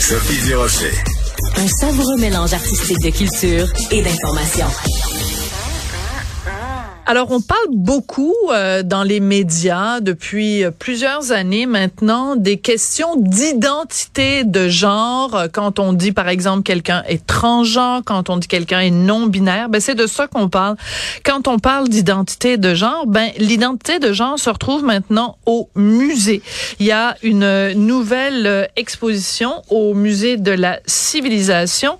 Sophie Durocher. Un savoureux mélange artistique de culture et d'information. Alors, on parle beaucoup euh, dans les médias depuis plusieurs années maintenant des questions d'identité de genre. Euh, quand on dit, par exemple, quelqu'un est transgenre, quand on dit quelqu'un est non-binaire, ben c'est de ça qu'on parle. Quand on parle d'identité de genre, ben l'identité de genre se retrouve maintenant au musée. Il y a une nouvelle euh, exposition au musée de la civilisation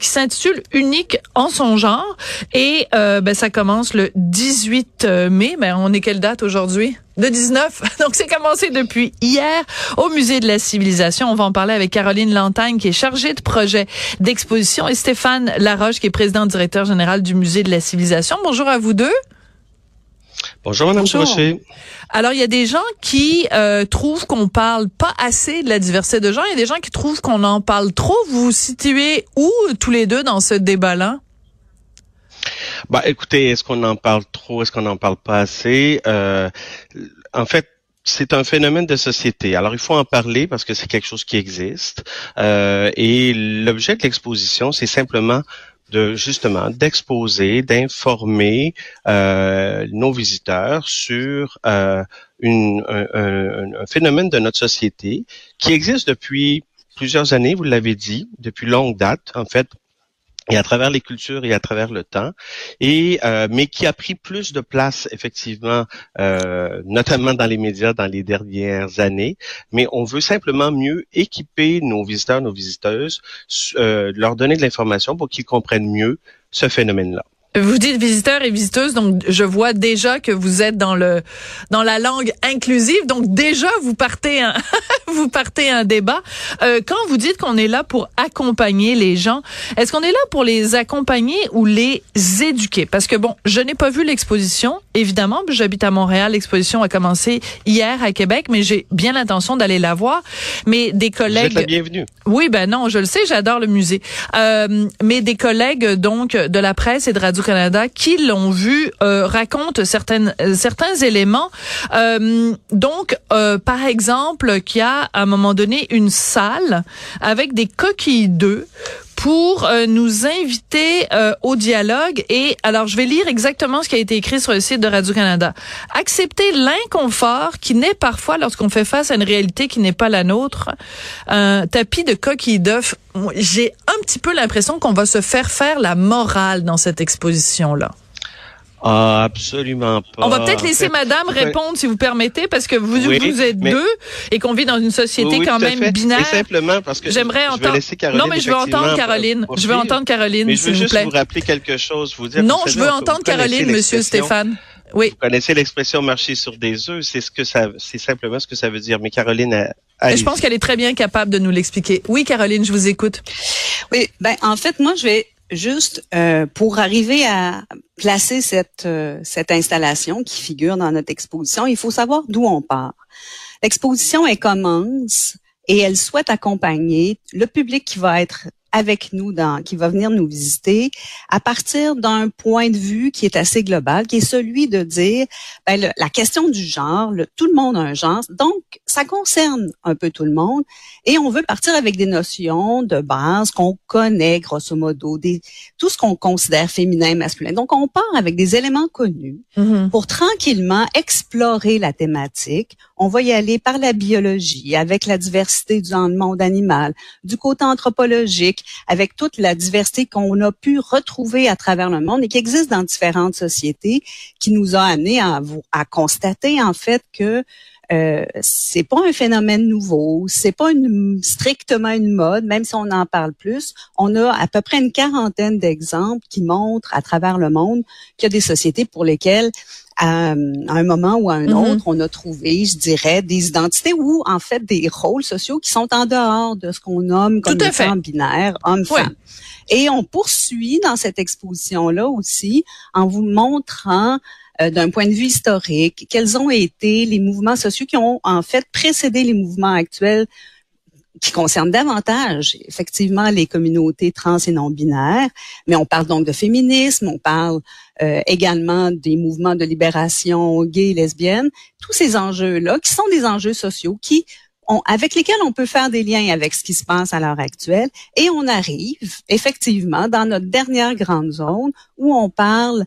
qui s'intitule Unique en son genre et ben ça commence le 10 18 euh, mai, mais on est quelle date aujourd'hui? Le 19. Donc, c'est commencé depuis hier au Musée de la Civilisation. On va en parler avec Caroline Lantagne, qui est chargée de projet d'exposition, et Stéphane Laroche, qui est président directeur général du Musée de la Civilisation. Bonjour à vous deux. Bonjour, Madame. Alors, il y a des gens qui euh, trouvent qu'on parle pas assez de la diversité de genre. Il y a des gens qui trouvent qu'on en parle trop. Vous vous situez où, tous les deux, dans ce débat-là? Bah, écoutez, est-ce qu'on en parle trop, est-ce qu'on n'en parle pas assez? Euh, En fait, c'est un phénomène de société. Alors, il faut en parler parce que c'est quelque chose qui existe. Euh, et l'objet de l'exposition, c'est simplement de justement d'exposer, d'informer euh, nos visiteurs sur euh, une, un, un, phénomène de notre société qui existe depuis plusieurs années, vous l'avez dit, depuis longue date. En fait, et à travers les cultures et à travers le temps, et euh, mais qui a pris plus de place effectivement, euh, notamment dans les médias dans les dernières années. Mais on veut simplement mieux équiper nos visiteurs, nos visiteuses, euh, leur donner de l'information pour qu'ils comprennent mieux ce phénomène-là. Vous dites visiteurs et visiteuses, donc je vois déjà que vous êtes dans le dans la langue inclusive, donc déjà vous partez un vous partez un débat. Euh, quand vous dites qu'on est là pour accompagner les gens, est-ce qu'on est là pour les accompagner ou les éduquer? Parce que bon, je n'ai pas vu l'exposition, évidemment, j'habite à Montréal, l'exposition a commencé hier à Québec, mais j'ai bien l'intention d'aller la voir. Mais des collègues, vous êtes la bienvenue. Oui, ben non, je le sais, j'adore le musée. Euh, mais des collègues donc de la presse et de Radio Canada qui l'ont vu euh, racontent euh, certains éléments. Euh, donc, par exemple, qu'il y a à un moment donné une salle avec des coquilles d'œufs pour euh, nous inviter euh, au dialogue. Et alors, je vais lire exactement ce qui a été écrit sur le site de Radio-Canada. Accepter l'inconfort qui naît parfois lorsqu'on fait face à une réalité qui n'est pas la nôtre. Un tapis de coquilles d'œufs. J'ai un petit peu l'impression qu'on va se faire faire la morale dans cette exposition-là. Ah, absolument pas. On va peut-être laisser Madame répondre, si vous permettez, parce que vous, vous êtes deux et qu'on vit dans une société quand même binaire. simplement parce que j'aimerais entendre. Caroline, non, mais je veux entendre Caroline. Je veux entendre Caroline, s'il vous plaît. vous rappeler quelque chose. Vous dire, non, je veux entendre Caroline, Monsieur Stéphane. Oui. Vous connaissez l'expression marcher sur des œufs, c'est ce que ça, c'est simplement ce que ça veut dire. Mais Caroline, a, je pense qu'elle est très bien capable de nous l'expliquer. Oui, Caroline, je vous écoute. Oui, ben en fait, moi, je vais juste euh, pour arriver à placer cette, euh, cette installation qui figure dans notre exposition, il faut savoir d'où on part. L'exposition, commence et elle souhaite accompagner le public qui va être avec nous, dans, qui va venir nous visiter, à partir d'un point de vue qui est assez global, qui est celui de dire, ben, la question du genre, le, tout le monde a un genre, donc ça concerne un peu tout le monde, et on veut partir avec des notions de base qu'on connaît grosso modo, des, tout ce qu'on considère féminin, masculin. Donc on part avec des éléments connus mm-hmm. pour tranquillement explorer la thématique. On va y aller par la biologie, avec la diversité du monde animal, du côté anthropologique avec toute la diversité qu'on a pu retrouver à travers le monde et qui existe dans différentes sociétés, qui nous a amené à, à constater en fait que euh, c'est pas un phénomène nouveau, c'est pas une, strictement une mode, même si on en parle plus. On a à peu près une quarantaine d'exemples qui montrent à travers le monde qu'il y a des sociétés pour lesquelles à, un moment ou à un mm-hmm. autre, on a trouvé, je dirais, des identités ou en fait des rôles sociaux qui sont en dehors de ce qu'on nomme comme étant binaire, homme-femme. Et on poursuit dans cette exposition-là aussi en vous montrant euh, d'un point de vue historique quels ont été les mouvements sociaux qui ont en fait précédé les mouvements actuels qui concerne davantage effectivement les communautés trans et non binaires, mais on parle donc de féminisme, on parle euh, également des mouvements de libération gays, lesbiennes, tous ces enjeux-là qui sont des enjeux sociaux qui ont, avec lesquels on peut faire des liens avec ce qui se passe à l'heure actuelle. Et on arrive effectivement dans notre dernière grande zone où on parle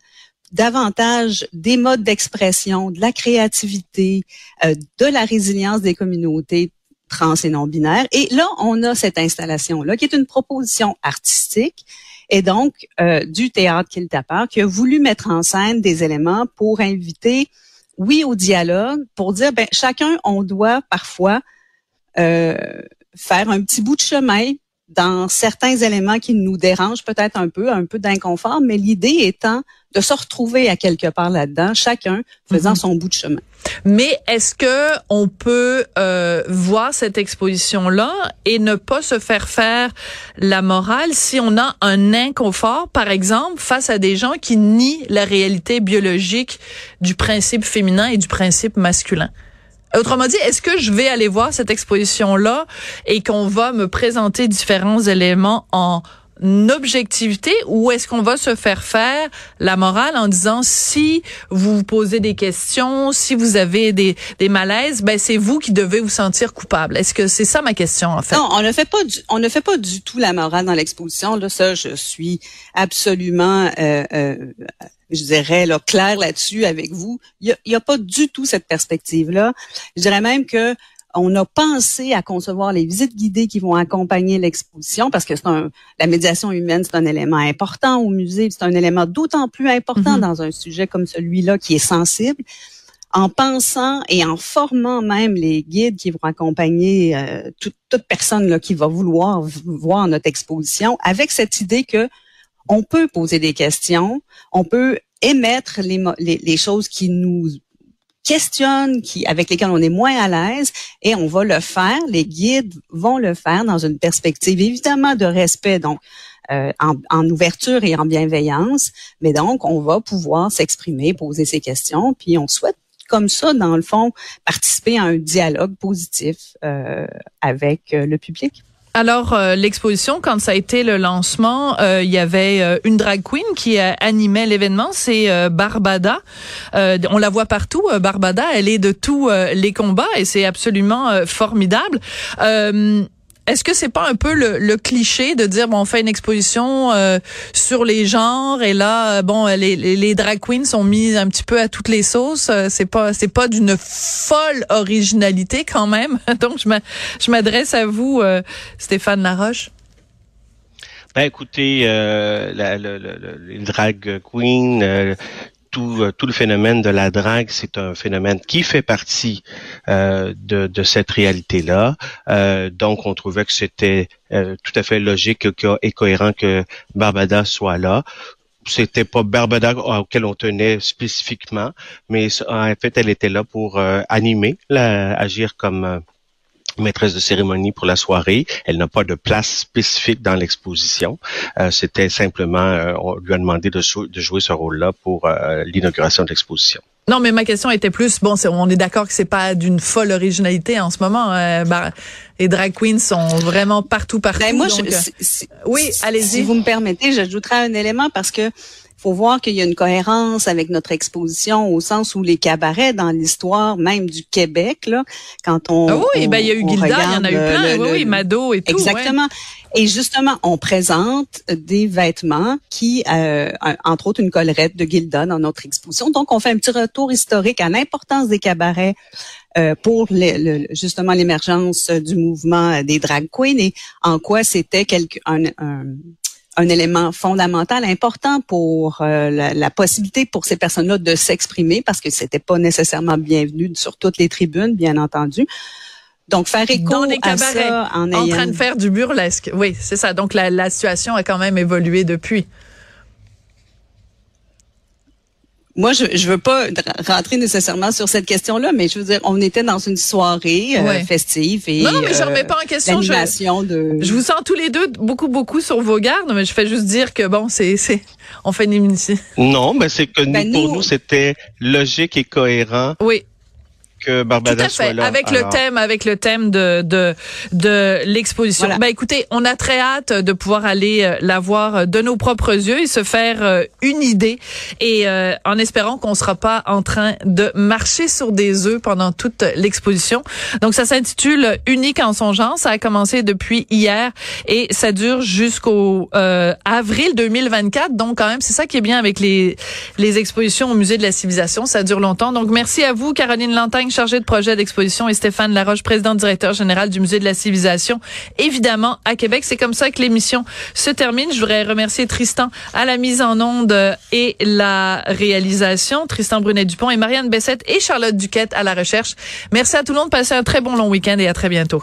davantage des modes d'expression, de la créativité, euh, de la résilience des communautés trans et non binaires. Et là, on a cette installation-là qui est une proposition artistique et donc euh, du théâtre Kiltapper qui a voulu mettre en scène des éléments pour inviter, oui, au dialogue, pour dire, ben chacun, on doit parfois euh, faire un petit bout de chemin dans certains éléments qui nous dérangent peut-être un peu, un peu d'inconfort, mais l'idée étant de se retrouver à quelque part là-dedans, chacun faisant mhm. son bout de chemin. Mais est-ce que on peut euh, voir cette exposition-là et ne pas se faire faire la morale si on a un inconfort, par exemple, face à des gens qui nient la réalité biologique du principe féminin et du principe masculin? Autrement dit, est-ce que je vais aller voir cette exposition-là et qu'on va me présenter différents éléments en objectivité ou est-ce qu'on va se faire faire la morale en disant si vous vous posez des questions, si vous avez des, des malaises, ben c'est vous qui devez vous sentir coupable. Est-ce que c'est ça ma question en fait? Non, on ne fait pas du, on ne fait pas du tout la morale dans l'exposition. Là, ça, je suis absolument euh, euh, je dirais, là, clair là-dessus avec vous. Il n'y a, a, pas du tout cette perspective-là. Je dirais même que on a pensé à concevoir les visites guidées qui vont accompagner l'exposition parce que c'est un, la médiation humaine, c'est un élément important au musée, c'est un élément d'autant plus important mm-hmm. dans un sujet comme celui-là qui est sensible. En pensant et en formant même les guides qui vont accompagner euh, toute, toute personne là, qui va vouloir voir notre exposition, avec cette idée que on peut poser des questions, on peut émettre les, les, les choses qui nous questionnent, qui, avec lesquels on est moins à l'aise, et on va le faire. Les guides vont le faire dans une perspective évidemment de respect, donc euh, en, en, ouverture et en bienveillance. Mais donc, on va pouvoir s'exprimer, poser ses questions, puis on souhaite comme ça, dans le fond, participer à un dialogue positif euh, avec euh, le public. Alors, euh, l'exposition, quand ça a été le lancement, euh, il y avait euh, une drag queen qui animait l'événement, c'est Barbada. on la voit partout, Barbada, elle est de tous les combats et c'est absolument formidable. Est-ce que c'est pas un peu le, cliché de dire bon on fait une exposition euh, sur les genres et là euh, bon les, les, drag queens sont mises un petit peu à toutes les sauces euh, c'est pas c'est pas d'une folle originalité quand même? Donc je m'adresse à vous Stéphane Laroche. Ben écoutez, la, les drag queens, euh, tout le phénomène de la drague, c'est un phénomène qui fait partie euh, de, cette réalité-là. Euh, donc, on trouvait que c'était euh, tout à fait logique et cohérent que Barbada soit là. C'était pas Barbada auquel on tenait spécifiquement, mais en fait, elle était là pour animer, agir comme maîtresse de cérémonie pour la soirée. Elle n'a pas de place spécifique dans l'exposition. Euh, C'était simplement, euh, on lui a demandé de, de jouer ce rôle-là pour euh, l'inauguration de l'exposition. Non, mais ma question était plus, bon, on est d'accord que c'est pas d'une folle originalité en ce moment. Euh, bah, les drag queens sont vraiment partout, partout. Ben moi, donc, je, oui, allez-y. Si vous me permettez, j'ajouterai un élément parce que faut voir qu'il y a une cohérence avec notre exposition au sens où les cabarets dans l'histoire même du Québec, là, quand on. Ah oui, ben il y a eu Gilda, il y en a eu plein, oui, oui, Mado et tout. Exactement. Et justement, on présente des vêtements qui, euh, entre autres, une collerette de Gilda dans notre exposition. Donc, on fait un petit retour historique à l'importance des cabarets euh, pour le, justement l'émergence du mouvement des drag queens et en quoi c'était quelque un, un un élément fondamental, important pour euh, la, possibilité pour ces personnes-là de s'exprimer parce que c'était pas nécessairement bienvenu sur toutes les tribunes, bien entendu. Donc, faire écho Dans les cabarets, à ça en, en train de faire du burlesque. Oui, c'est ça. Donc, la, la situation a quand même évolué depuis. Moi, je je veux pas rentrer nécessairement sur cette question-là, mais je veux dire, on était dans une soirée euh, festive et non, non, mais je remets pas en question. Je, de... je vous sens tous les deux beaucoup, beaucoup sur vos gardes, mais je fais juste dire que bon, c'est, c'est, on fait une émission. Non, mais c'est que ben, pour nous, c'était logique et cohérent. Oui que Barbada Tout à fait, soit là. avec le thème, avec le thème de de de l'exposition. Voilà. Ben écoutez, on a très hâte de pouvoir aller euh, la voir euh, de nos propres yeux et se faire euh, une idée, et euh, en espérant qu'on sera pas en train de marcher sur des œufs pendant toute l'exposition. Donc ça s'intitule Unique en son genre. Ça a commencé depuis hier et ça dure jusqu'au euh, avril 2024. Donc quand même, c'est ça qui est bien avec les les expositions au musée de la civilisation. Ça dure longtemps. Donc merci à vous, Caroline Lantagne, chargée de projet d'exposition, et Stéphane Laroche, président directeur général du musée de la civilisation, évidemment à Québec. C'est comme ça que l'émission se termine. Je voudrais remercier Tristan à la mise en onde et la réalisation, Tristan Brunet-Dupont et Marianne Bessette et Charlotte Duquette à la recherche. Merci à tout le monde. Passez un très bon long week-end et à très bientôt.